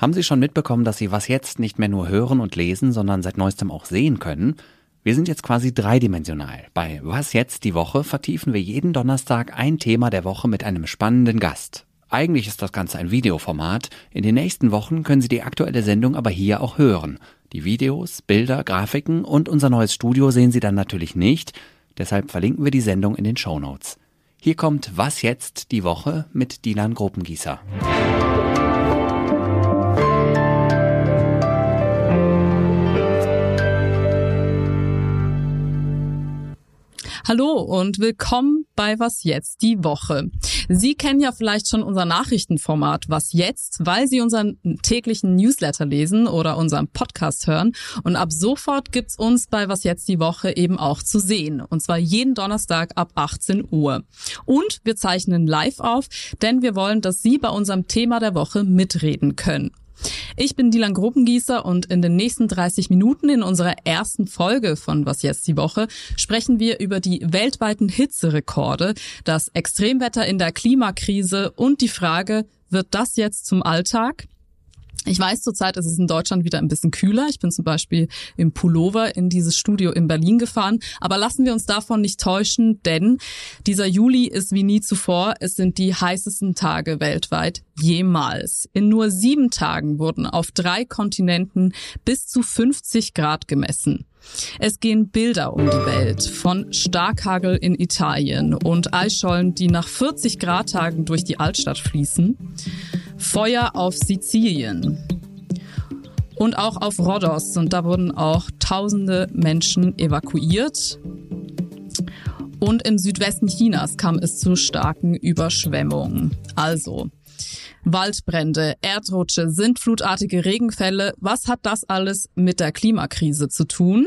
Haben Sie schon mitbekommen, dass Sie was jetzt nicht mehr nur hören und lesen, sondern seit neuestem auch sehen können? Wir sind jetzt quasi dreidimensional. Bei Was jetzt die Woche vertiefen wir jeden Donnerstag ein Thema der Woche mit einem spannenden Gast. Eigentlich ist das Ganze ein Videoformat. In den nächsten Wochen können Sie die aktuelle Sendung aber hier auch hören. Die Videos, Bilder, Grafiken und unser neues Studio sehen Sie dann natürlich nicht. Deshalb verlinken wir die Sendung in den Show Notes. Hier kommt Was jetzt die Woche mit Dilan Gruppengießer. Hallo und willkommen bei Was jetzt die Woche. Sie kennen ja vielleicht schon unser Nachrichtenformat Was jetzt, weil Sie unseren täglichen Newsletter lesen oder unseren Podcast hören. Und ab sofort gibt's uns bei Was jetzt die Woche eben auch zu sehen. Und zwar jeden Donnerstag ab 18 Uhr. Und wir zeichnen live auf, denn wir wollen, dass Sie bei unserem Thema der Woche mitreden können. Ich bin Dilan Gruppengießer und in den nächsten 30 Minuten in unserer ersten Folge von Was jetzt die Woche sprechen wir über die weltweiten Hitzerekorde, das Extremwetter in der Klimakrise und die Frage, wird das jetzt zum Alltag? Ich weiß, zurzeit ist es in Deutschland wieder ein bisschen kühler. Ich bin zum Beispiel im Pullover in dieses Studio in Berlin gefahren. Aber lassen wir uns davon nicht täuschen, denn dieser Juli ist wie nie zuvor. Es sind die heißesten Tage weltweit jemals. In nur sieben Tagen wurden auf drei Kontinenten bis zu 50 Grad gemessen. Es gehen Bilder um die Welt von Starkhagel in Italien und Eisschollen, die nach 40 Grad Tagen durch die Altstadt fließen. Feuer auf Sizilien und auch auf Rhodos. Und da wurden auch tausende Menschen evakuiert. Und im Südwesten Chinas kam es zu starken Überschwemmungen. Also Waldbrände, Erdrutsche, sintflutartige Regenfälle. Was hat das alles mit der Klimakrise zu tun?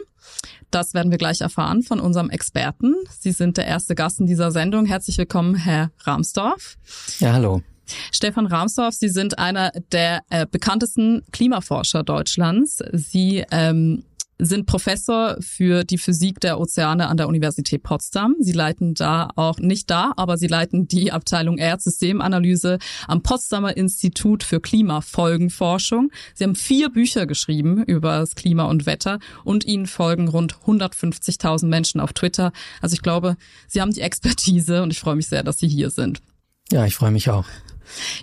Das werden wir gleich erfahren von unserem Experten. Sie sind der erste Gast in dieser Sendung. Herzlich willkommen, Herr Ramsdorf. Ja, hallo. Stefan Ramsdorf, Sie sind einer der äh, bekanntesten Klimaforscher Deutschlands. Sie ähm, sind Professor für die Physik der Ozeane an der Universität Potsdam. Sie leiten da auch nicht da, aber sie leiten die Abteilung Erdsystemanalyse am Potsdamer Institut für Klimafolgenforschung. Sie haben vier Bücher geschrieben über das Klima und Wetter und ihnen folgen rund 150.000 Menschen auf Twitter. Also ich glaube, Sie haben die Expertise und ich freue mich sehr, dass Sie hier sind. Ja, ich freue mich auch.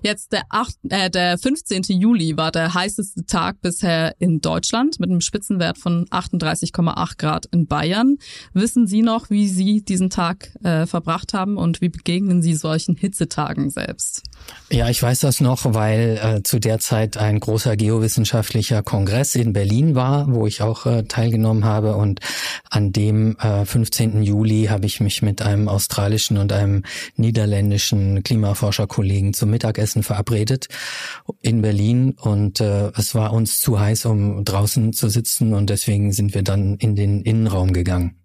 Jetzt der, 8, äh, der 15. Juli war der heißeste Tag bisher in Deutschland mit einem Spitzenwert von 38,8 Grad in Bayern. Wissen Sie noch, wie Sie diesen Tag äh, verbracht haben und wie begegnen Sie solchen Hitzetagen selbst? Ja, ich weiß das noch, weil äh, zu der Zeit ein großer geowissenschaftlicher Kongress in Berlin war, wo ich auch äh, teilgenommen habe. Und an dem äh, 15. Juli habe ich mich mit einem australischen und einem niederländischen Klimaforscherkollegen zum Mittagessen verabredet in Berlin. Und äh, es war uns zu heiß, um draußen zu sitzen. Und deswegen sind wir dann in den Innenraum gegangen.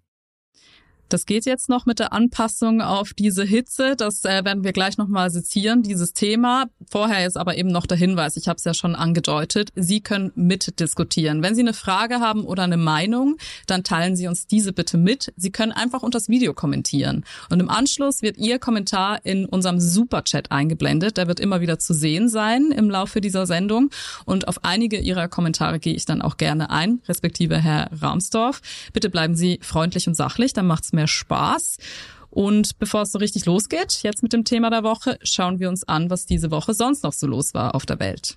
Das geht jetzt noch mit der Anpassung auf diese Hitze. Das äh, werden wir gleich nochmal sezieren, dieses Thema. Vorher ist aber eben noch der Hinweis, ich habe es ja schon angedeutet, Sie können mitdiskutieren. Wenn Sie eine Frage haben oder eine Meinung, dann teilen Sie uns diese bitte mit. Sie können einfach unter das Video kommentieren. Und im Anschluss wird Ihr Kommentar in unserem Superchat eingeblendet. Der wird immer wieder zu sehen sein im Laufe dieser Sendung. Und auf einige Ihrer Kommentare gehe ich dann auch gerne ein, respektive Herr Ramsdorf. Bitte bleiben Sie freundlich und sachlich, dann macht's mehr Spaß. Und bevor es so richtig losgeht, jetzt mit dem Thema der Woche, schauen wir uns an, was diese Woche sonst noch so los war auf der Welt.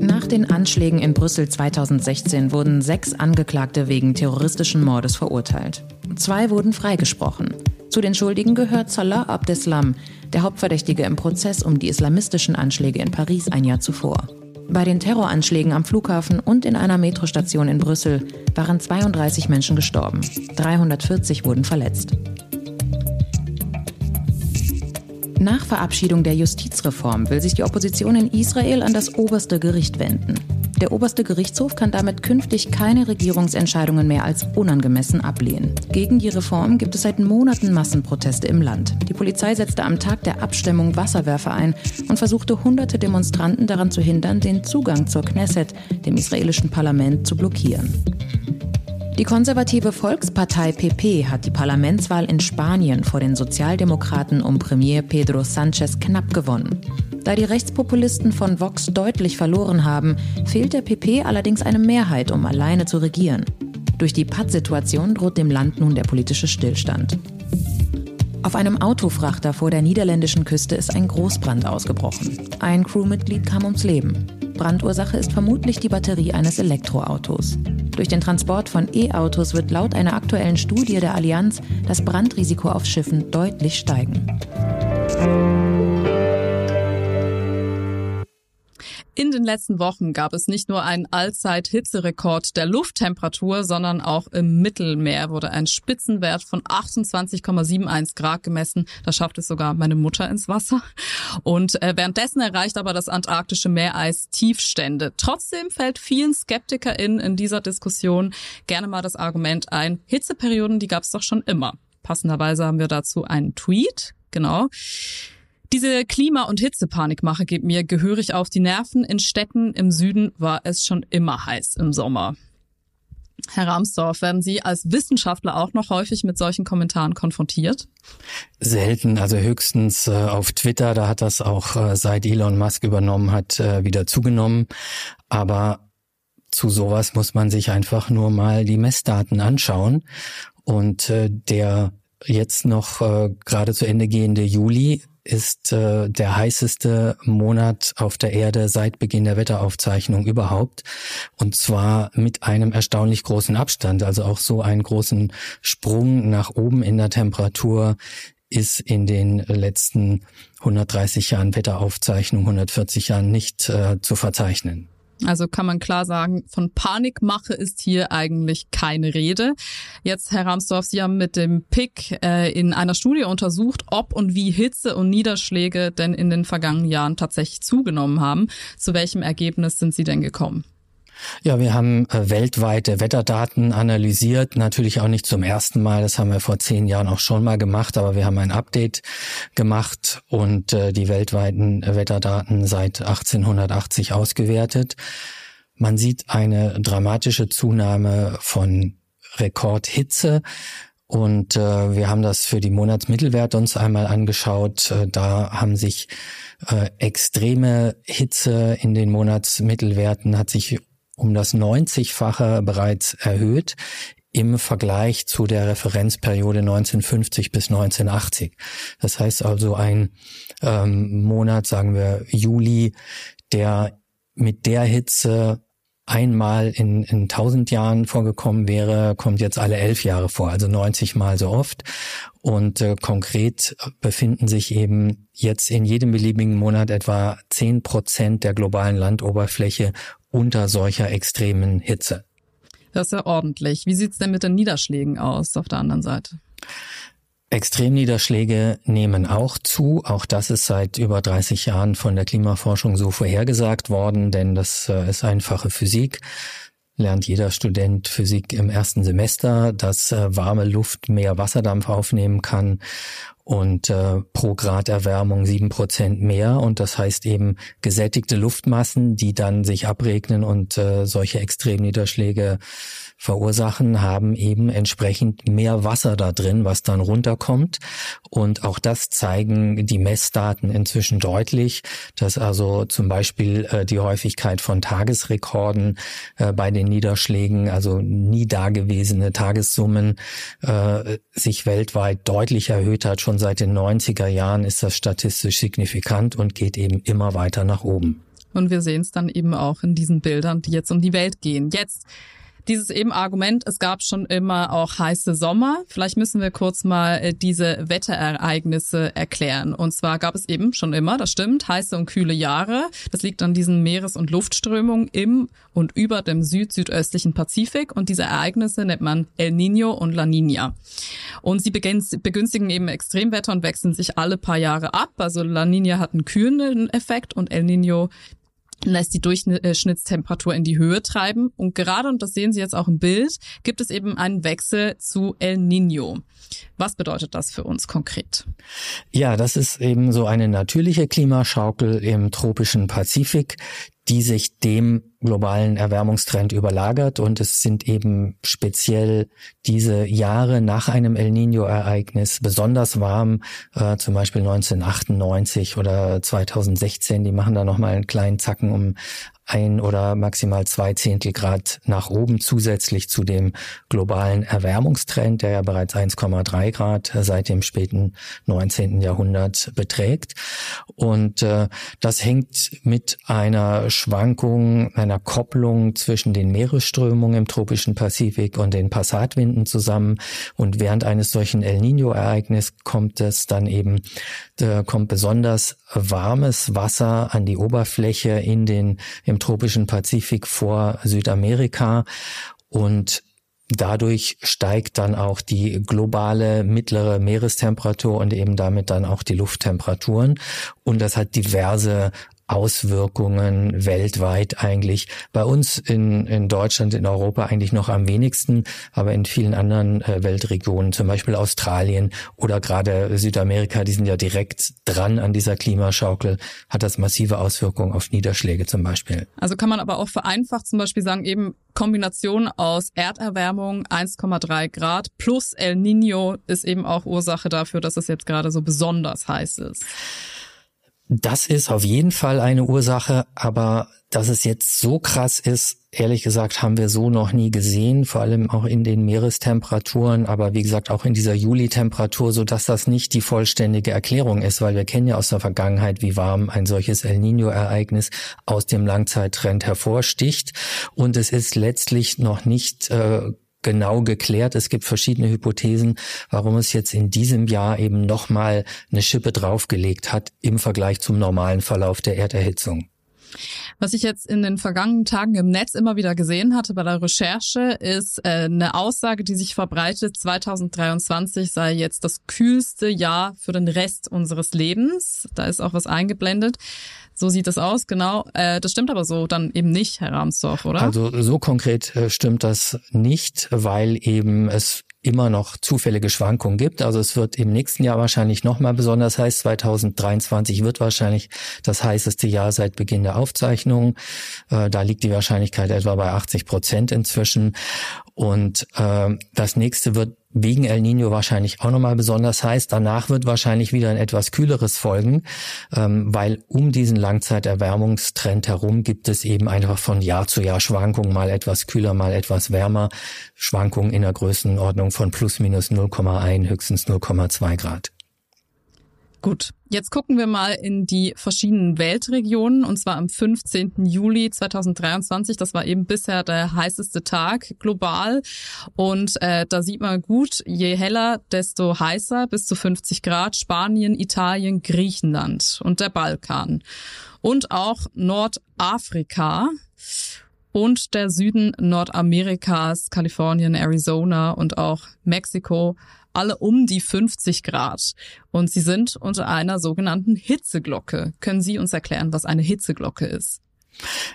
Nach den Anschlägen in Brüssel 2016 wurden sechs Angeklagte wegen terroristischen Mordes verurteilt. Zwei wurden freigesprochen. Zu den Schuldigen gehört Salah Abdeslam, der Hauptverdächtige im Prozess um die islamistischen Anschläge in Paris ein Jahr zuvor. Bei den Terroranschlägen am Flughafen und in einer Metrostation in Brüssel waren 32 Menschen gestorben. 340 wurden verletzt. Nach Verabschiedung der Justizreform will sich die Opposition in Israel an das oberste Gericht wenden. Der oberste Gerichtshof kann damit künftig keine Regierungsentscheidungen mehr als unangemessen ablehnen. Gegen die Reform gibt es seit Monaten Massenproteste im Land. Die Polizei setzte am Tag der Abstimmung Wasserwerfer ein und versuchte hunderte Demonstranten daran zu hindern, den Zugang zur Knesset, dem israelischen Parlament, zu blockieren. Die konservative Volkspartei PP hat die Parlamentswahl in Spanien vor den Sozialdemokraten um Premier Pedro Sanchez knapp gewonnen. Da die Rechtspopulisten von Vox deutlich verloren haben, fehlt der PP allerdings eine Mehrheit, um alleine zu regieren. Durch die Pattsituation droht dem Land nun der politische Stillstand. Auf einem Autofrachter vor der niederländischen Küste ist ein Großbrand ausgebrochen. Ein Crewmitglied kam ums Leben. Brandursache ist vermutlich die Batterie eines Elektroautos. Durch den Transport von E-Autos wird laut einer aktuellen Studie der Allianz das Brandrisiko auf Schiffen deutlich steigen. In den letzten Wochen gab es nicht nur einen Allzeit-Hitzerekord der Lufttemperatur, sondern auch im Mittelmeer wurde ein Spitzenwert von 28,71 Grad gemessen. Da schafft es sogar meine Mutter ins Wasser. Und äh, währenddessen erreicht aber das antarktische Meereis Tiefstände. Trotzdem fällt vielen SkeptikerInnen in dieser Diskussion gerne mal das Argument ein, Hitzeperioden, die gab es doch schon immer. Passenderweise haben wir dazu einen Tweet. Genau. Diese Klima- und Hitzepanikmache geht mir gehörig auf die Nerven. In Städten im Süden war es schon immer heiß im Sommer. Herr Ramsdorf, werden Sie als Wissenschaftler auch noch häufig mit solchen Kommentaren konfrontiert? Selten, also höchstens äh, auf Twitter, da hat das auch äh, seit Elon Musk übernommen hat, äh, wieder zugenommen. Aber zu sowas muss man sich einfach nur mal die Messdaten anschauen. Und äh, der jetzt noch äh, gerade zu Ende gehende Juli ist äh, der heißeste Monat auf der Erde seit Beginn der Wetteraufzeichnung überhaupt. Und zwar mit einem erstaunlich großen Abstand. Also auch so einen großen Sprung nach oben in der Temperatur ist in den letzten 130 Jahren Wetteraufzeichnung, 140 Jahren nicht äh, zu verzeichnen. Also kann man klar sagen, von Panikmache ist hier eigentlich keine Rede. Jetzt, Herr Ramsdorf, Sie haben mit dem PIC äh, in einer Studie untersucht, ob und wie Hitze und Niederschläge denn in den vergangenen Jahren tatsächlich zugenommen haben. Zu welchem Ergebnis sind Sie denn gekommen? Ja, wir haben äh, weltweite Wetterdaten analysiert, natürlich auch nicht zum ersten Mal, das haben wir vor zehn Jahren auch schon mal gemacht, aber wir haben ein Update gemacht und äh, die weltweiten Wetterdaten seit 1880 ausgewertet. Man sieht eine dramatische Zunahme von Rekordhitze. Und äh, wir haben das für die Monatsmittelwerte uns einmal angeschaut. Da haben sich extreme Hitze in den Monatsmittelwerten hat sich um das 90-fache bereits erhöht im Vergleich zu der Referenzperiode 1950 bis 1980. Das heißt also ein ähm, Monat, sagen wir Juli, der mit der Hitze einmal in, in 1000 Jahren vorgekommen wäre, kommt jetzt alle elf Jahre vor, also 90 Mal so oft. Und äh, konkret befinden sich eben jetzt in jedem beliebigen Monat etwa 10 Prozent der globalen Landoberfläche unter solcher extremen Hitze. Das ist ja ordentlich. Wie sieht's denn mit den Niederschlägen aus auf der anderen Seite? Extremniederschläge nehmen auch zu. Auch das ist seit über 30 Jahren von der Klimaforschung so vorhergesagt worden, denn das äh, ist einfache Physik. Lernt jeder Student Physik im ersten Semester, dass äh, warme Luft mehr Wasserdampf aufnehmen kann und äh, pro Grad Erwärmung sieben Prozent mehr. Und das heißt eben gesättigte Luftmassen, die dann sich abregnen und äh, solche Extremniederschläge verursachen, haben eben entsprechend mehr Wasser da drin, was dann runterkommt. Und auch das zeigen die Messdaten inzwischen deutlich, dass also zum Beispiel äh, die Häufigkeit von Tagesrekorden äh, bei den Niederschlägen, also nie dagewesene Tagessummen, äh, sich weltweit deutlich erhöht hat. Schon seit den 90er Jahren ist das statistisch signifikant und geht eben immer weiter nach oben. Und wir sehen es dann eben auch in diesen Bildern, die jetzt um die Welt gehen. Jetzt dieses eben Argument, es gab schon immer auch heiße Sommer. Vielleicht müssen wir kurz mal äh, diese Wetterereignisse erklären. Und zwar gab es eben schon immer, das stimmt, heiße und kühle Jahre. Das liegt an diesen Meeres- und Luftströmungen im und über dem süd-südöstlichen Pazifik. Und diese Ereignisse nennt man El Nino und La Nina. Und sie begünstigen eben Extremwetter und wechseln sich alle paar Jahre ab. Also La Nina hat einen kühlenden Effekt und El Nino lässt die Durchschnittstemperatur in die Höhe treiben. Und gerade, und das sehen Sie jetzt auch im Bild, gibt es eben einen Wechsel zu El Nino. Was bedeutet das für uns konkret? Ja, das ist eben so eine natürliche Klimaschaukel im tropischen Pazifik, die sich dem globalen Erwärmungstrend überlagert. Und es sind eben speziell diese Jahre nach einem El Nino-Ereignis besonders warm, äh, zum Beispiel 1998 oder 2016, die machen da nochmal einen kleinen Zacken um ein oder maximal zwei Zehntel Grad nach oben zusätzlich zu dem globalen Erwärmungstrend, der ja bereits 1,3 Grad seit dem späten 19. Jahrhundert beträgt. Und äh, das hängt mit einer Schwankung, einer Kopplung zwischen den Meeresströmungen im tropischen Pazifik und den Passatwinden zusammen. Und während eines solchen El Nino-Ereignisses kommt es dann eben, äh, kommt besonders warmes Wasser an die Oberfläche in den im tropischen Pazifik vor Südamerika und Dadurch steigt dann auch die globale mittlere Meerestemperatur und eben damit dann auch die Lufttemperaturen. Und das hat diverse Auswirkungen weltweit eigentlich. Bei uns in, in Deutschland, in Europa eigentlich noch am wenigsten, aber in vielen anderen äh, Weltregionen, zum Beispiel Australien oder gerade Südamerika, die sind ja direkt dran an dieser Klimaschaukel, hat das massive Auswirkungen auf Niederschläge zum Beispiel. Also kann man aber auch vereinfacht zum Beispiel sagen, eben Kombination aus Erderwärmung 1,3 Grad plus El Nino ist eben auch Ursache dafür, dass es jetzt gerade so besonders heiß ist. Das ist auf jeden Fall eine Ursache, aber dass es jetzt so krass ist, ehrlich gesagt, haben wir so noch nie gesehen, vor allem auch in den Meerestemperaturen, aber wie gesagt auch in dieser Juli-Temperatur, so dass das nicht die vollständige Erklärung ist, weil wir kennen ja aus der Vergangenheit, wie warm ein solches El Nino-Ereignis aus dem Langzeittrend hervorsticht. Und es ist letztlich noch nicht äh, genau geklärt. Es gibt verschiedene Hypothesen, warum es jetzt in diesem Jahr eben nochmal eine Schippe draufgelegt hat im Vergleich zum normalen Verlauf der Erderhitzung. Was ich jetzt in den vergangenen Tagen im Netz immer wieder gesehen hatte bei der Recherche, ist äh, eine Aussage, die sich verbreitet, 2023 sei jetzt das kühlste Jahr für den Rest unseres Lebens. Da ist auch was eingeblendet. So sieht es aus, genau. Äh, das stimmt aber so dann eben nicht, Herr Ramsdorf, oder? Also so konkret äh, stimmt das nicht, weil eben es immer noch zufällige Schwankungen gibt. Also es wird im nächsten Jahr wahrscheinlich nochmal besonders heiß. 2023 wird wahrscheinlich das heißeste Jahr seit Beginn der Aufzeichnung. Äh, da liegt die Wahrscheinlichkeit etwa bei 80 Prozent inzwischen. Und äh, das nächste wird wegen El Nino wahrscheinlich auch nochmal besonders heiß. Danach wird wahrscheinlich wieder ein etwas kühleres folgen, ähm, weil um diesen Langzeiterwärmungstrend herum gibt es eben einfach von Jahr zu Jahr Schwankungen, mal etwas kühler, mal etwas wärmer, Schwankungen in der Größenordnung von plus minus 0,1, höchstens 0,2 Grad. Gut, jetzt gucken wir mal in die verschiedenen Weltregionen und zwar am 15. Juli 2023. Das war eben bisher der heißeste Tag global und äh, da sieht man gut, je heller, desto heißer, bis zu 50 Grad. Spanien, Italien, Griechenland und der Balkan und auch Nordafrika und der Süden Nordamerikas, Kalifornien, Arizona und auch Mexiko alle um die 50 Grad. Und sie sind unter einer sogenannten Hitzeglocke. Können Sie uns erklären, was eine Hitzeglocke ist?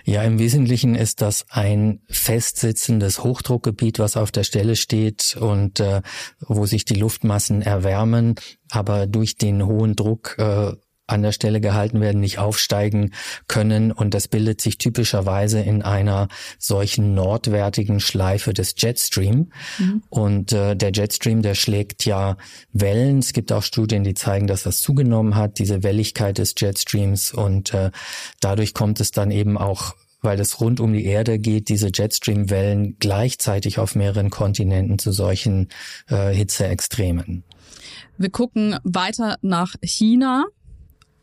Ja, im Wesentlichen ist das ein festsitzendes Hochdruckgebiet, was auf der Stelle steht und äh, wo sich die Luftmassen erwärmen, aber durch den hohen Druck äh, an der Stelle gehalten werden, nicht aufsteigen können. Und das bildet sich typischerweise in einer solchen nordwärtigen Schleife des Jetstream. Mhm. Und äh, der Jetstream, der schlägt ja Wellen. Es gibt auch Studien, die zeigen, dass das zugenommen hat, diese Welligkeit des Jetstreams. Und äh, dadurch kommt es dann eben auch weil es rund um die Erde geht, diese Jetstream-Wellen gleichzeitig auf mehreren Kontinenten zu solchen äh, Hitzeextremen. Wir gucken weiter nach China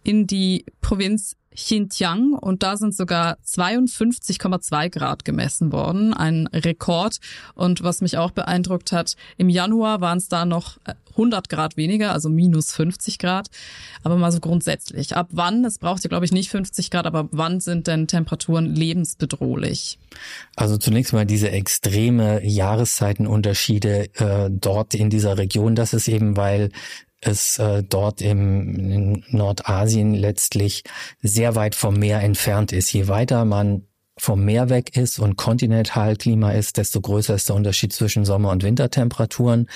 in die Provinz Xinjiang und da sind sogar 52,2 Grad gemessen worden, ein Rekord. Und was mich auch beeindruckt hat, im Januar waren es da noch 100 Grad weniger, also minus 50 Grad. Aber mal so grundsätzlich, ab wann, es braucht ja glaube ich nicht 50 Grad, aber wann sind denn Temperaturen lebensbedrohlich? Also zunächst mal diese extreme Jahreszeitenunterschiede äh, dort in dieser Region, das ist eben, weil es äh, dort im in Nordasien letztlich sehr weit vom Meer entfernt ist. Je weiter man vom Meer weg ist und Kontinentalklima ist, desto größer ist der Unterschied zwischen Sommer- und Wintertemperaturen.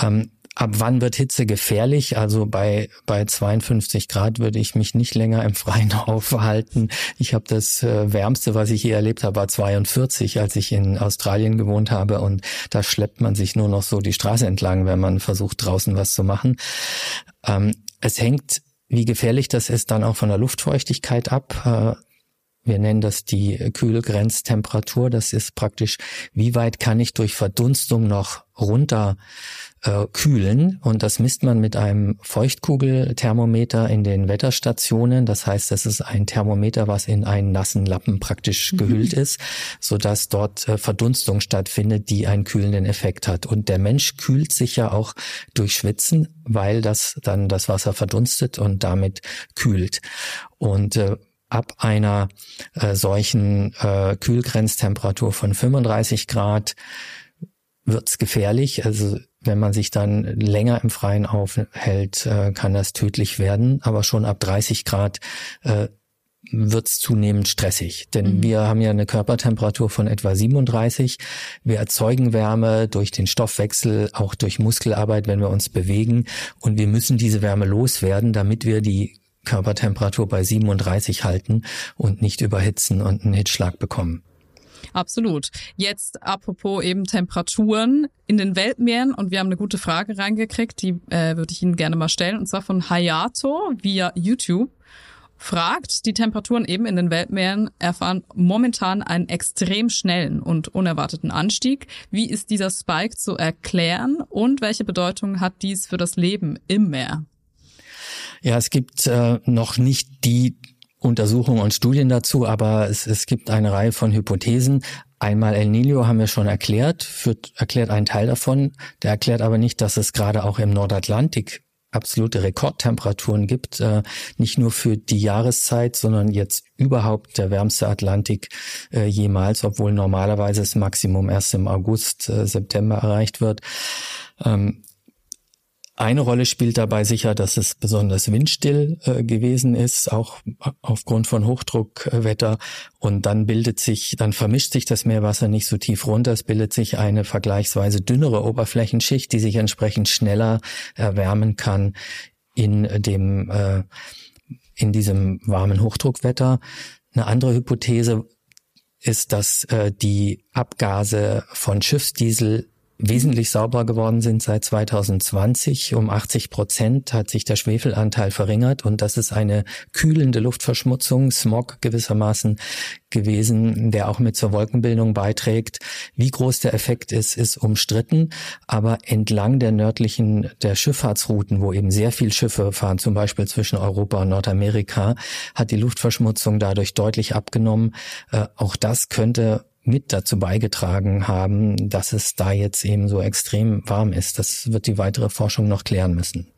Ähm, ab wann wird Hitze gefährlich? Also bei, bei 52 Grad würde ich mich nicht länger im Freien aufhalten. Ich habe das äh, Wärmste, was ich je erlebt habe, war 42, als ich in Australien gewohnt habe. Und da schleppt man sich nur noch so die Straße entlang, wenn man versucht, draußen was zu machen. Ähm, es hängt, wie gefährlich das ist, dann auch von der Luftfeuchtigkeit ab. Wir nennen das die Kühlgrenztemperatur. Das ist praktisch, wie weit kann ich durch Verdunstung noch runter äh, kühlen. Und das misst man mit einem Feuchtkugelthermometer in den Wetterstationen. Das heißt, das ist ein Thermometer, was in einen nassen Lappen praktisch mhm. gehüllt ist, so dass dort äh, Verdunstung stattfindet, die einen kühlenden Effekt hat. Und der Mensch kühlt sich ja auch durch Schwitzen, weil das dann das Wasser verdunstet und damit kühlt. Und äh, ab einer äh, solchen äh, Kühlgrenztemperatur von 35 Grad wird's gefährlich. Also wenn man sich dann länger im Freien aufhält, äh, kann das tödlich werden. Aber schon ab 30 Grad äh, wird's zunehmend stressig. Denn mhm. wir haben ja eine Körpertemperatur von etwa 37. Wir erzeugen Wärme durch den Stoffwechsel, auch durch Muskelarbeit, wenn wir uns bewegen. Und wir müssen diese Wärme loswerden, damit wir die Körpertemperatur bei 37 halten und nicht überhitzen und einen Hitzschlag bekommen. Absolut. Jetzt apropos eben Temperaturen in den Weltmeeren und wir haben eine gute Frage reingekriegt, die äh, würde ich Ihnen gerne mal stellen und zwar von Hayato via YouTube fragt, die Temperaturen eben in den Weltmeeren erfahren momentan einen extrem schnellen und unerwarteten Anstieg. Wie ist dieser Spike zu erklären und welche Bedeutung hat dies für das Leben im Meer? Ja, es gibt äh, noch nicht die Untersuchungen und Studien dazu, aber es, es gibt eine Reihe von Hypothesen. Einmal El Nino haben wir schon erklärt, führt, erklärt einen Teil davon. Der erklärt aber nicht, dass es gerade auch im Nordatlantik absolute Rekordtemperaturen gibt, äh, nicht nur für die Jahreszeit, sondern jetzt überhaupt der wärmste Atlantik äh, jemals, obwohl normalerweise das Maximum erst im August, äh, September erreicht wird. Ähm, eine Rolle spielt dabei sicher, dass es besonders windstill äh, gewesen ist, auch aufgrund von Hochdruckwetter. Und dann bildet sich, dann vermischt sich das Meerwasser nicht so tief runter. Es bildet sich eine vergleichsweise dünnere Oberflächenschicht, die sich entsprechend schneller erwärmen kann in dem, äh, in diesem warmen Hochdruckwetter. Eine andere Hypothese ist, dass äh, die Abgase von Schiffsdiesel wesentlich sauberer geworden sind seit 2020. Um 80 Prozent hat sich der Schwefelanteil verringert und das ist eine kühlende Luftverschmutzung, Smog gewissermaßen gewesen, der auch mit zur Wolkenbildung beiträgt. Wie groß der Effekt ist, ist umstritten, aber entlang der nördlichen, der Schifffahrtsrouten, wo eben sehr viel Schiffe fahren, zum Beispiel zwischen Europa und Nordamerika, hat die Luftverschmutzung dadurch deutlich abgenommen. Äh, auch das könnte mit dazu beigetragen haben, dass es da jetzt eben so extrem warm ist. Das wird die weitere Forschung noch klären müssen.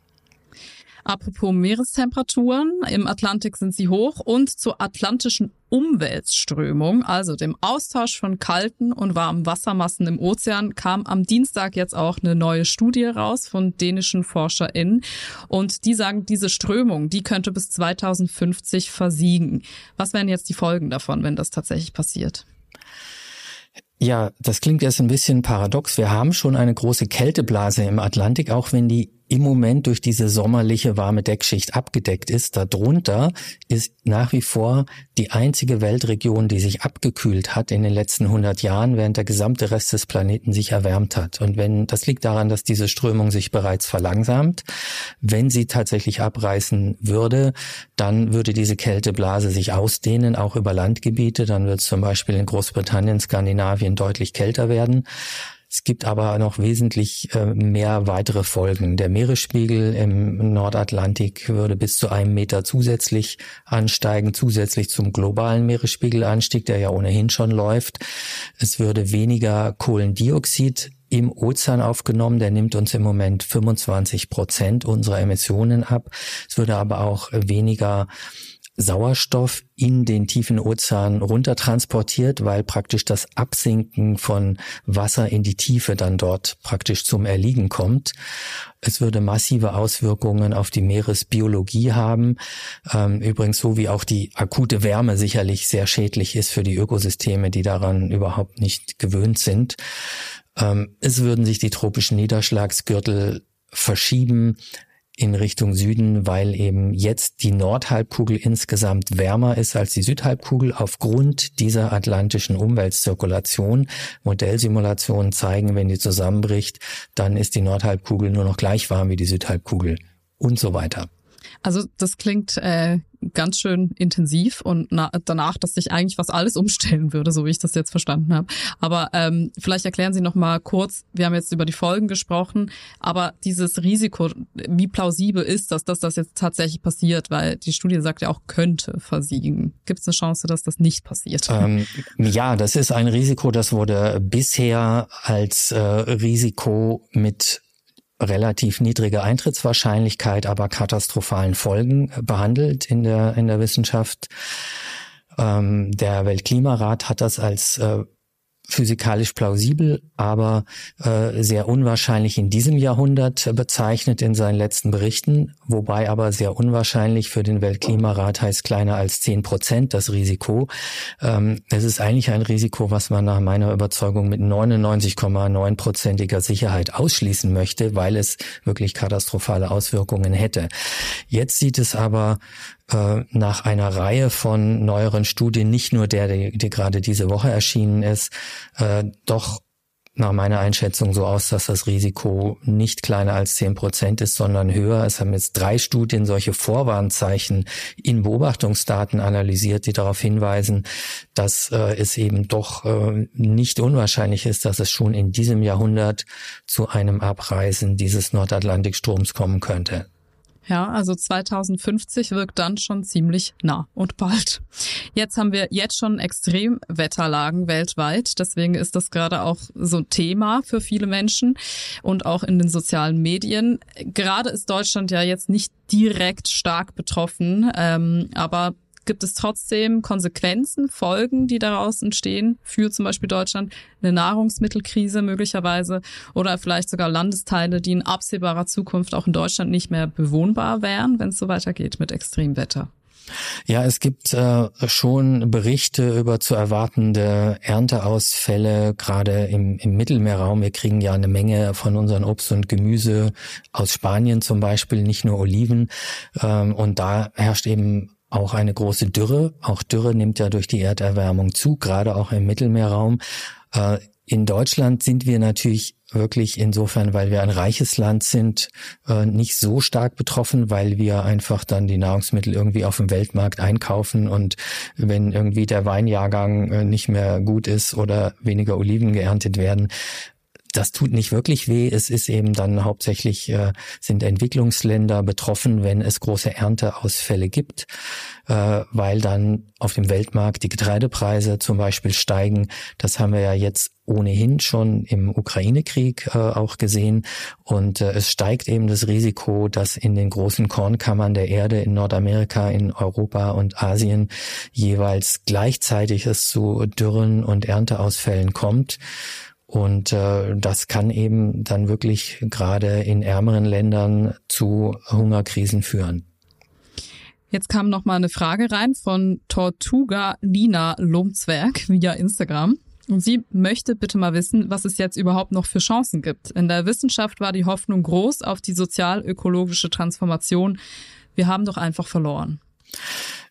Apropos Meerestemperaturen, im Atlantik sind sie hoch und zur atlantischen Umweltströmung, also dem Austausch von kalten und warmen Wassermassen im Ozean, kam am Dienstag jetzt auch eine neue Studie raus von dänischen ForscherInnen. Und die sagen, diese Strömung, die könnte bis 2050 versiegen. Was wären jetzt die Folgen davon, wenn das tatsächlich passiert? Ja, das klingt jetzt ein bisschen paradox. Wir haben schon eine große Kälteblase im Atlantik, auch wenn die im Moment durch diese sommerliche warme Deckschicht abgedeckt ist. Darunter ist nach wie vor die einzige Weltregion, die sich abgekühlt hat in den letzten 100 Jahren, während der gesamte Rest des Planeten sich erwärmt hat. Und wenn das liegt daran, dass diese Strömung sich bereits verlangsamt. Wenn sie tatsächlich abreißen würde, dann würde diese Kälteblase sich ausdehnen, auch über Landgebiete. Dann wird es zum Beispiel in Großbritannien, Skandinavien deutlich kälter werden. Es gibt aber noch wesentlich äh, mehr weitere Folgen. Der Meeresspiegel im Nordatlantik würde bis zu einem Meter zusätzlich ansteigen, zusätzlich zum globalen Meeresspiegelanstieg, der ja ohnehin schon läuft. Es würde weniger Kohlendioxid im Ozean aufgenommen. Der nimmt uns im Moment 25 Prozent unserer Emissionen ab. Es würde aber auch weniger Sauerstoff in den tiefen Ozean runtertransportiert, weil praktisch das Absinken von Wasser in die Tiefe dann dort praktisch zum Erliegen kommt. Es würde massive Auswirkungen auf die Meeresbiologie haben. Ähm, übrigens so wie auch die akute Wärme sicherlich sehr schädlich ist für die Ökosysteme, die daran überhaupt nicht gewöhnt sind. Ähm, es würden sich die tropischen Niederschlagsgürtel verschieben in Richtung Süden, weil eben jetzt die Nordhalbkugel insgesamt wärmer ist als die Südhalbkugel aufgrund dieser atlantischen Umweltzirkulation. Modellsimulationen zeigen, wenn die zusammenbricht, dann ist die Nordhalbkugel nur noch gleich warm wie die Südhalbkugel und so weiter. Also das klingt äh, ganz schön intensiv und na, danach, dass sich eigentlich was alles umstellen würde, so wie ich das jetzt verstanden habe. Aber ähm, vielleicht erklären Sie noch mal kurz. Wir haben jetzt über die Folgen gesprochen, aber dieses Risiko, wie plausibel ist das, dass das jetzt tatsächlich passiert? Weil die Studie sagt ja auch könnte versiegen. Gibt es eine Chance, dass das nicht passiert? Ähm, ja, das ist ein Risiko, das wurde bisher als äh, Risiko mit relativ niedrige Eintrittswahrscheinlichkeit, aber katastrophalen Folgen behandelt in der, in der Wissenschaft. Ähm, der Weltklimarat hat das als äh, physikalisch plausibel, aber äh, sehr unwahrscheinlich in diesem Jahrhundert bezeichnet in seinen letzten Berichten, wobei aber sehr unwahrscheinlich für den Weltklimarat heißt kleiner als zehn Prozent das Risiko. Ähm, es ist eigentlich ein Risiko, was man nach meiner Überzeugung mit 99,9-prozentiger Sicherheit ausschließen möchte, weil es wirklich katastrophale Auswirkungen hätte. Jetzt sieht es aber äh, nach einer Reihe von neueren Studien, nicht nur der, die, die gerade diese Woche erschienen ist, äh, doch nach meiner Einschätzung so aus, dass das Risiko nicht kleiner als zehn Prozent ist, sondern höher. Es haben jetzt drei Studien solche Vorwarnzeichen in Beobachtungsdaten analysiert, die darauf hinweisen, dass äh, es eben doch äh, nicht unwahrscheinlich ist, dass es schon in diesem Jahrhundert zu einem Abreißen dieses Nordatlantikstroms kommen könnte. Ja, also 2050 wirkt dann schon ziemlich nah und bald. Jetzt haben wir jetzt schon Extremwetterlagen weltweit. Deswegen ist das gerade auch so ein Thema für viele Menschen und auch in den sozialen Medien. Gerade ist Deutschland ja jetzt nicht direkt stark betroffen, ähm, aber gibt es trotzdem Konsequenzen, Folgen, die daraus entstehen für zum Beispiel Deutschland, eine Nahrungsmittelkrise möglicherweise oder vielleicht sogar Landesteile, die in absehbarer Zukunft auch in Deutschland nicht mehr bewohnbar wären, wenn es so weitergeht mit Extremwetter. Ja, es gibt äh, schon Berichte über zu erwartende Ernteausfälle, gerade im, im Mittelmeerraum. Wir kriegen ja eine Menge von unseren Obst und Gemüse aus Spanien zum Beispiel, nicht nur Oliven. Ähm, und da herrscht eben auch eine große Dürre. Auch Dürre nimmt ja durch die Erderwärmung zu, gerade auch im Mittelmeerraum. Äh, in Deutschland sind wir natürlich wirklich insofern, weil wir ein reiches Land sind, äh, nicht so stark betroffen, weil wir einfach dann die Nahrungsmittel irgendwie auf dem Weltmarkt einkaufen und wenn irgendwie der Weinjahrgang äh, nicht mehr gut ist oder weniger Oliven geerntet werden, das tut nicht wirklich weh. Es ist eben dann hauptsächlich äh, sind Entwicklungsländer betroffen, wenn es große Ernteausfälle gibt, äh, weil dann auf dem Weltmarkt die Getreidepreise zum Beispiel steigen. Das haben wir ja jetzt ohnehin schon im Ukraine-Krieg äh, auch gesehen. Und äh, es steigt eben das Risiko, dass in den großen Kornkammern der Erde in Nordamerika, in Europa und Asien jeweils gleichzeitig es zu Dürren und Ernteausfällen kommt. Und äh, das kann eben dann wirklich gerade in ärmeren Ländern zu Hungerkrisen führen. Jetzt kam noch mal eine Frage rein von Tortuga Lina Lomzwerg via Instagram. Und sie möchte bitte mal wissen, was es jetzt überhaupt noch für Chancen gibt. In der Wissenschaft war die Hoffnung groß auf die sozial-ökologische Transformation. Wir haben doch einfach verloren.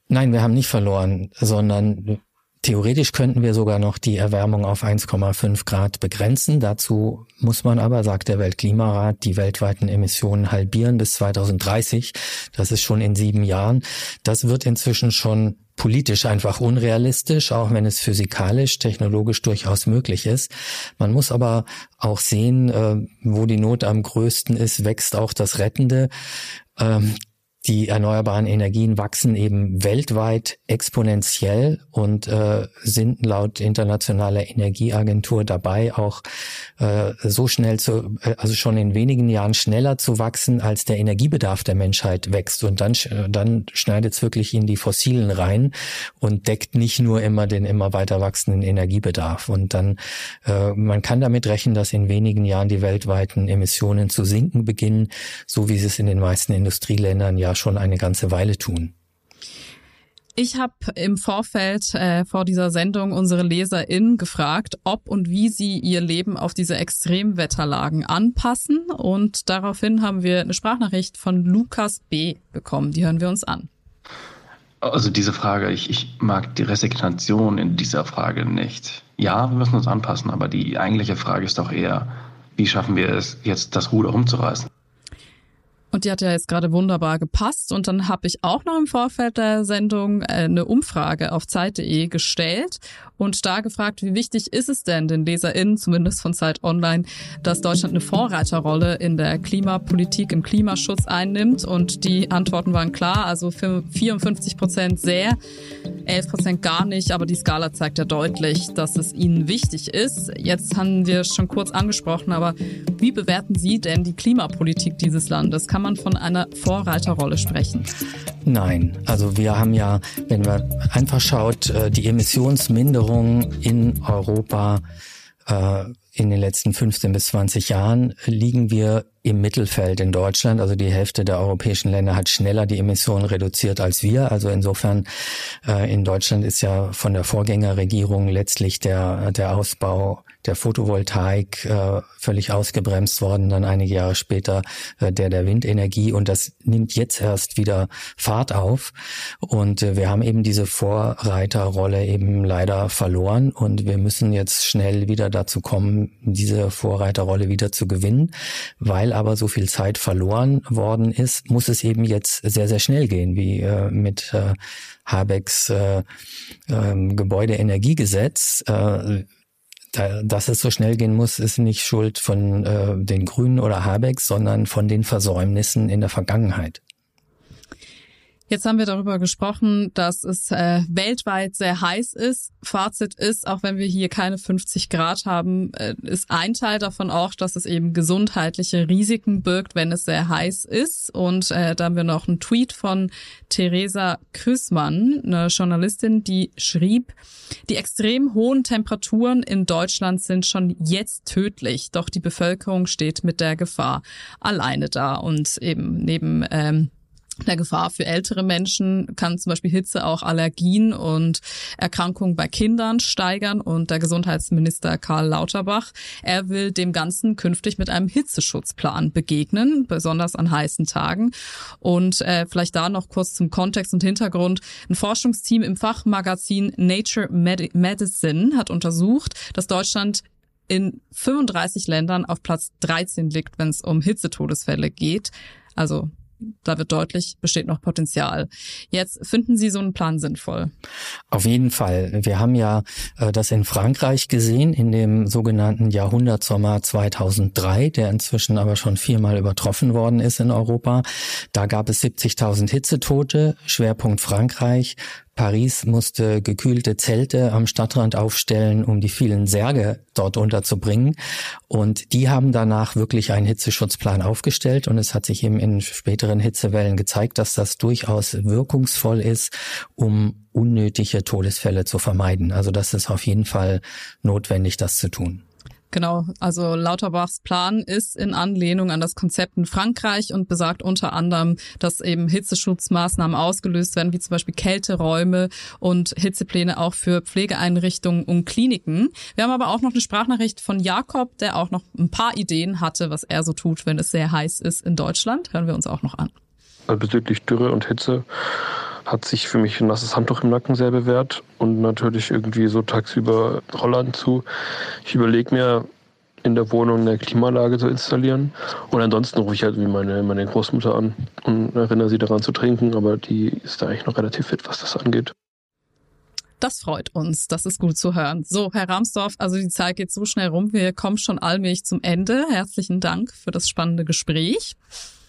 Nein, wir haben nicht verloren, sondern Theoretisch könnten wir sogar noch die Erwärmung auf 1,5 Grad begrenzen. Dazu muss man aber, sagt der Weltklimarat, die weltweiten Emissionen halbieren bis 2030. Das ist schon in sieben Jahren. Das wird inzwischen schon politisch einfach unrealistisch, auch wenn es physikalisch, technologisch durchaus möglich ist. Man muss aber auch sehen, äh, wo die Not am größten ist, wächst auch das Rettende. Die erneuerbaren Energien wachsen eben weltweit exponentiell und äh, sind laut internationaler Energieagentur dabei, auch äh, so schnell zu, äh, also schon in wenigen Jahren schneller zu wachsen, als der Energiebedarf der Menschheit wächst. Und dann, dann schneidet es wirklich in die Fossilen rein und deckt nicht nur immer den immer weiter wachsenden Energiebedarf. Und dann, äh, man kann damit rechnen, dass in wenigen Jahren die weltweiten Emissionen zu sinken beginnen, so wie es in den meisten Industrieländern ja schon eine ganze Weile tun. Ich habe im Vorfeld äh, vor dieser Sendung unsere LeserInnen gefragt, ob und wie sie ihr Leben auf diese Extremwetterlagen anpassen. Und daraufhin haben wir eine Sprachnachricht von Lukas B. bekommen. Die hören wir uns an. Also diese Frage, ich, ich mag die Resignation in dieser Frage nicht. Ja, wir müssen uns anpassen, aber die eigentliche Frage ist doch eher, wie schaffen wir es, jetzt das Ruder rumzureißen? Und die hat ja jetzt gerade wunderbar gepasst. Und dann habe ich auch noch im Vorfeld der Sendung äh, eine Umfrage auf Zeit.de gestellt und da gefragt, wie wichtig ist es denn den LeserInnen, zumindest von Zeit Online, dass Deutschland eine Vorreiterrolle in der Klimapolitik, im Klimaschutz einnimmt. Und die Antworten waren klar, also für 54 Prozent sehr, 11 Prozent gar nicht, aber die Skala zeigt ja deutlich, dass es ihnen wichtig ist. Jetzt haben wir es schon kurz angesprochen, aber wie bewerten Sie denn die Klimapolitik dieses Landes? Kann man von einer Vorreiterrolle sprechen? Nein, also wir haben ja, wenn man einfach schaut, äh, die Emissionsminderung in Europa äh, in den letzten 15 bis 20 Jahren liegen wir im Mittelfeld in Deutschland. Also die Hälfte der europäischen Länder hat schneller die Emissionen reduziert als wir. Also insofern äh, in Deutschland ist ja von der Vorgängerregierung letztlich der, der Ausbau der Photovoltaik äh, völlig ausgebremst worden, dann einige Jahre später äh, der der Windenergie. Und das nimmt jetzt erst wieder Fahrt auf. Und äh, wir haben eben diese Vorreiterrolle eben leider verloren. Und wir müssen jetzt schnell wieder dazu kommen, diese Vorreiterrolle wieder zu gewinnen, weil aber so viel Zeit verloren worden ist, muss es eben jetzt sehr sehr schnell gehen, wie äh, mit äh, Habecks äh, äh, Gebäudeenergiegesetz. Äh, dass es so schnell gehen muss, ist nicht Schuld von äh, den Grünen oder Habeck, sondern von den Versäumnissen in der Vergangenheit. Jetzt haben wir darüber gesprochen, dass es äh, weltweit sehr heiß ist. Fazit ist, auch wenn wir hier keine 50 Grad haben, äh, ist ein Teil davon auch, dass es eben gesundheitliche Risiken birgt, wenn es sehr heiß ist. Und äh, da haben wir noch einen Tweet von Theresa Krüßmann, eine Journalistin, die schrieb, die extrem hohen Temperaturen in Deutschland sind schon jetzt tödlich, doch die Bevölkerung steht mit der Gefahr alleine da und eben neben ähm, der Gefahr für ältere Menschen kann zum Beispiel Hitze auch Allergien und Erkrankungen bei Kindern steigern. Und der Gesundheitsminister Karl Lauterbach, er will dem Ganzen künftig mit einem Hitzeschutzplan begegnen, besonders an heißen Tagen. Und äh, vielleicht da noch kurz zum Kontext und Hintergrund. Ein Forschungsteam im Fachmagazin Nature Medicine hat untersucht, dass Deutschland in 35 Ländern auf Platz 13 liegt, wenn es um Hitzetodesfälle geht. Also da wird deutlich, besteht noch Potenzial. Jetzt finden Sie so einen Plan sinnvoll? Auf jeden Fall. Wir haben ja äh, das in Frankreich gesehen, in dem sogenannten Jahrhundertsommer 2003, der inzwischen aber schon viermal übertroffen worden ist in Europa. Da gab es 70.000 Hitzetote, Schwerpunkt Frankreich. Paris musste gekühlte Zelte am Stadtrand aufstellen, um die vielen Särge dort unterzubringen. Und die haben danach wirklich einen Hitzeschutzplan aufgestellt. Und es hat sich eben in späteren Hitzewellen gezeigt, dass das durchaus wirkungsvoll ist, um unnötige Todesfälle zu vermeiden. Also das ist auf jeden Fall notwendig, das zu tun. Genau, also Lauterbachs Plan ist in Anlehnung an das Konzept in Frankreich und besagt unter anderem, dass eben Hitzeschutzmaßnahmen ausgelöst werden, wie zum Beispiel Kälteräume und Hitzepläne auch für Pflegeeinrichtungen und Kliniken. Wir haben aber auch noch eine Sprachnachricht von Jakob, der auch noch ein paar Ideen hatte, was er so tut, wenn es sehr heiß ist in Deutschland. Hören wir uns auch noch an. Bezüglich Dürre und Hitze hat sich für mich ein nasses Handtuch im Nacken sehr bewährt und natürlich irgendwie so tagsüber Holland zu. Ich überlege mir, in der Wohnung eine Klimaanlage zu installieren. Und ansonsten rufe ich halt wie meine, meine Großmutter an und erinnere sie daran zu trinken, aber die ist da eigentlich noch relativ fit, was das angeht. Das freut uns. Das ist gut zu hören. So, Herr Ramsdorf, also die Zeit geht so schnell rum. Wir kommen schon allmählich zum Ende. Herzlichen Dank für das spannende Gespräch.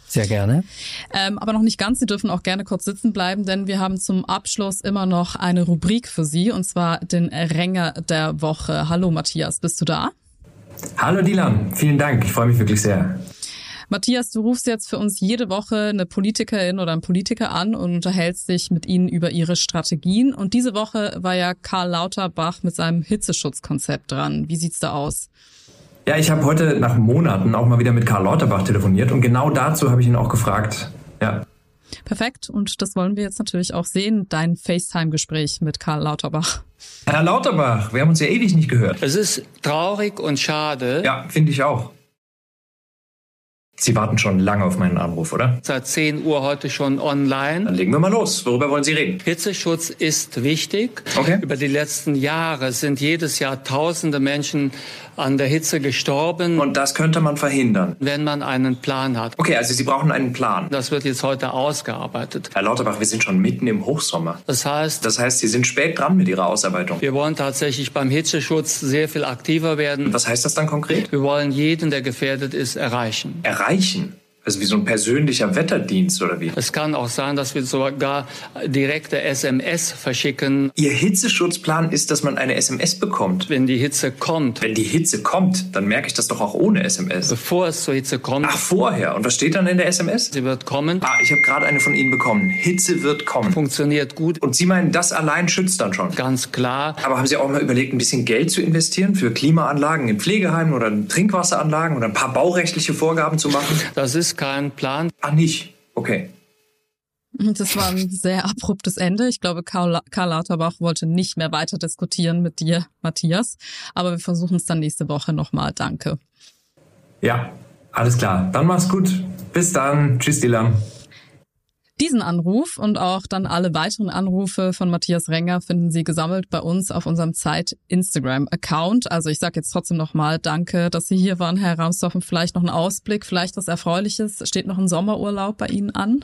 Sehr gerne. Ähm, aber noch nicht ganz. Sie dürfen auch gerne kurz sitzen bleiben, denn wir haben zum Abschluss immer noch eine Rubrik für Sie, und zwar den Ränger der Woche. Hallo Matthias, bist du da? Hallo Dilan, vielen Dank. Ich freue mich wirklich sehr. Matthias, du rufst jetzt für uns jede Woche eine Politikerin oder einen Politiker an und unterhältst dich mit ihnen über ihre Strategien. Und diese Woche war ja Karl Lauterbach mit seinem Hitzeschutzkonzept dran. Wie sieht's da aus? Ja, ich habe heute nach Monaten auch mal wieder mit Karl Lauterbach telefoniert und genau dazu habe ich ihn auch gefragt. Ja. Perfekt. Und das wollen wir jetzt natürlich auch sehen, dein FaceTime-Gespräch mit Karl Lauterbach. Herr Lauterbach, wir haben uns ja ewig nicht gehört. Es ist traurig und schade. Ja, finde ich auch. Sie warten schon lange auf meinen Anruf, oder? Seit 10 Uhr heute schon online. Dann legen wir mal los. Worüber wollen Sie reden? Hitzeschutz ist wichtig. Okay. Über die letzten Jahre sind jedes Jahr tausende Menschen an der Hitze gestorben. Und das könnte man verhindern. Wenn man einen Plan hat. Okay, also Sie brauchen einen Plan. Das wird jetzt heute ausgearbeitet. Herr Lauterbach, wir sind schon mitten im Hochsommer. Das heißt, Das heißt, Sie sind spät dran mit Ihrer Ausarbeitung. wir wollen tatsächlich beim Hitzeschutz sehr viel aktiver werden. Was heißt das dann konkret? Wir wollen jeden, der gefährdet ist, erreichen. Erreichen erreichen. Also wie so ein persönlicher Wetterdienst oder wie? Es kann auch sein, dass wir sogar direkte SMS verschicken, Ihr Hitzeschutzplan ist, dass man eine SMS bekommt. wenn die Hitze kommt. Wenn die Hitze kommt, dann merke ich das doch auch ohne SMS. Bevor es zur Hitze kommt, Ach, vorher. Und was steht dann in der SMS? sie wird kommen, Ah, ich habe gerade eine von Ihnen bekommen. Hitze wird kommen. funktioniert gut, Und Sie meinen, das allein schützt dann schon? ganz klar. Aber haben Sie auch mal überlegt, ein bisschen Geld zu investieren für Klimaanlagen in Pflegeheimen oder in Trinkwasseranlagen oder ein paar baurechtliche Vorgaben zu machen? Das ist kein Plan. Ah, nicht. Okay. Das war ein sehr abruptes Ende. Ich glaube, Karl, Karl Lauterbach wollte nicht mehr weiter diskutieren mit dir, Matthias. Aber wir versuchen es dann nächste Woche nochmal. Danke. Ja, alles klar. Dann mach's gut. Bis dann. Tschüss, Dylan. Diesen Anruf und auch dann alle weiteren Anrufe von Matthias Renger finden Sie gesammelt bei uns auf unserem Zeit Instagram Account. Also ich sage jetzt trotzdem nochmal Danke, dass Sie hier waren, Herr Ramsdorf, und vielleicht noch ein Ausblick, vielleicht was Erfreuliches. Steht noch ein Sommerurlaub bei Ihnen an?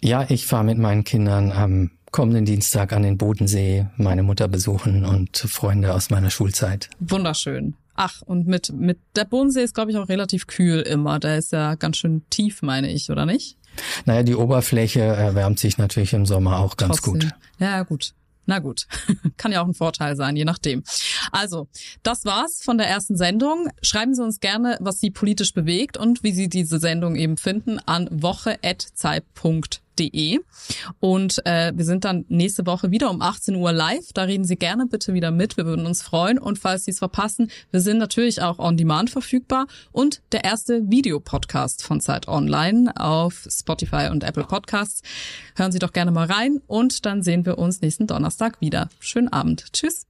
Ja, ich fahre mit meinen Kindern am kommenden Dienstag an den Bodensee meine Mutter besuchen und Freunde aus meiner Schulzeit. Wunderschön. Ach, und mit, mit der Bodensee ist, glaube ich, auch relativ kühl immer. Der ist ja ganz schön tief, meine ich, oder nicht? Naja, die Oberfläche erwärmt sich natürlich im Sommer auch ganz Trotzdem. gut. Ja, gut. Na gut. Kann ja auch ein Vorteil sein, je nachdem. Also, das war's von der ersten Sendung. Schreiben Sie uns gerne, was Sie politisch bewegt und wie Sie diese Sendung eben finden an woche.zeit.de. Und äh, wir sind dann nächste Woche wieder um 18 Uhr live. Da reden Sie gerne bitte wieder mit. Wir würden uns freuen. Und falls Sie es verpassen, wir sind natürlich auch on demand verfügbar. Und der erste Videopodcast von Zeit Online auf Spotify und Apple Podcasts. Hören Sie doch gerne mal rein und dann sehen wir uns nächsten Donnerstag wieder. Schönen Abend. Tschüss.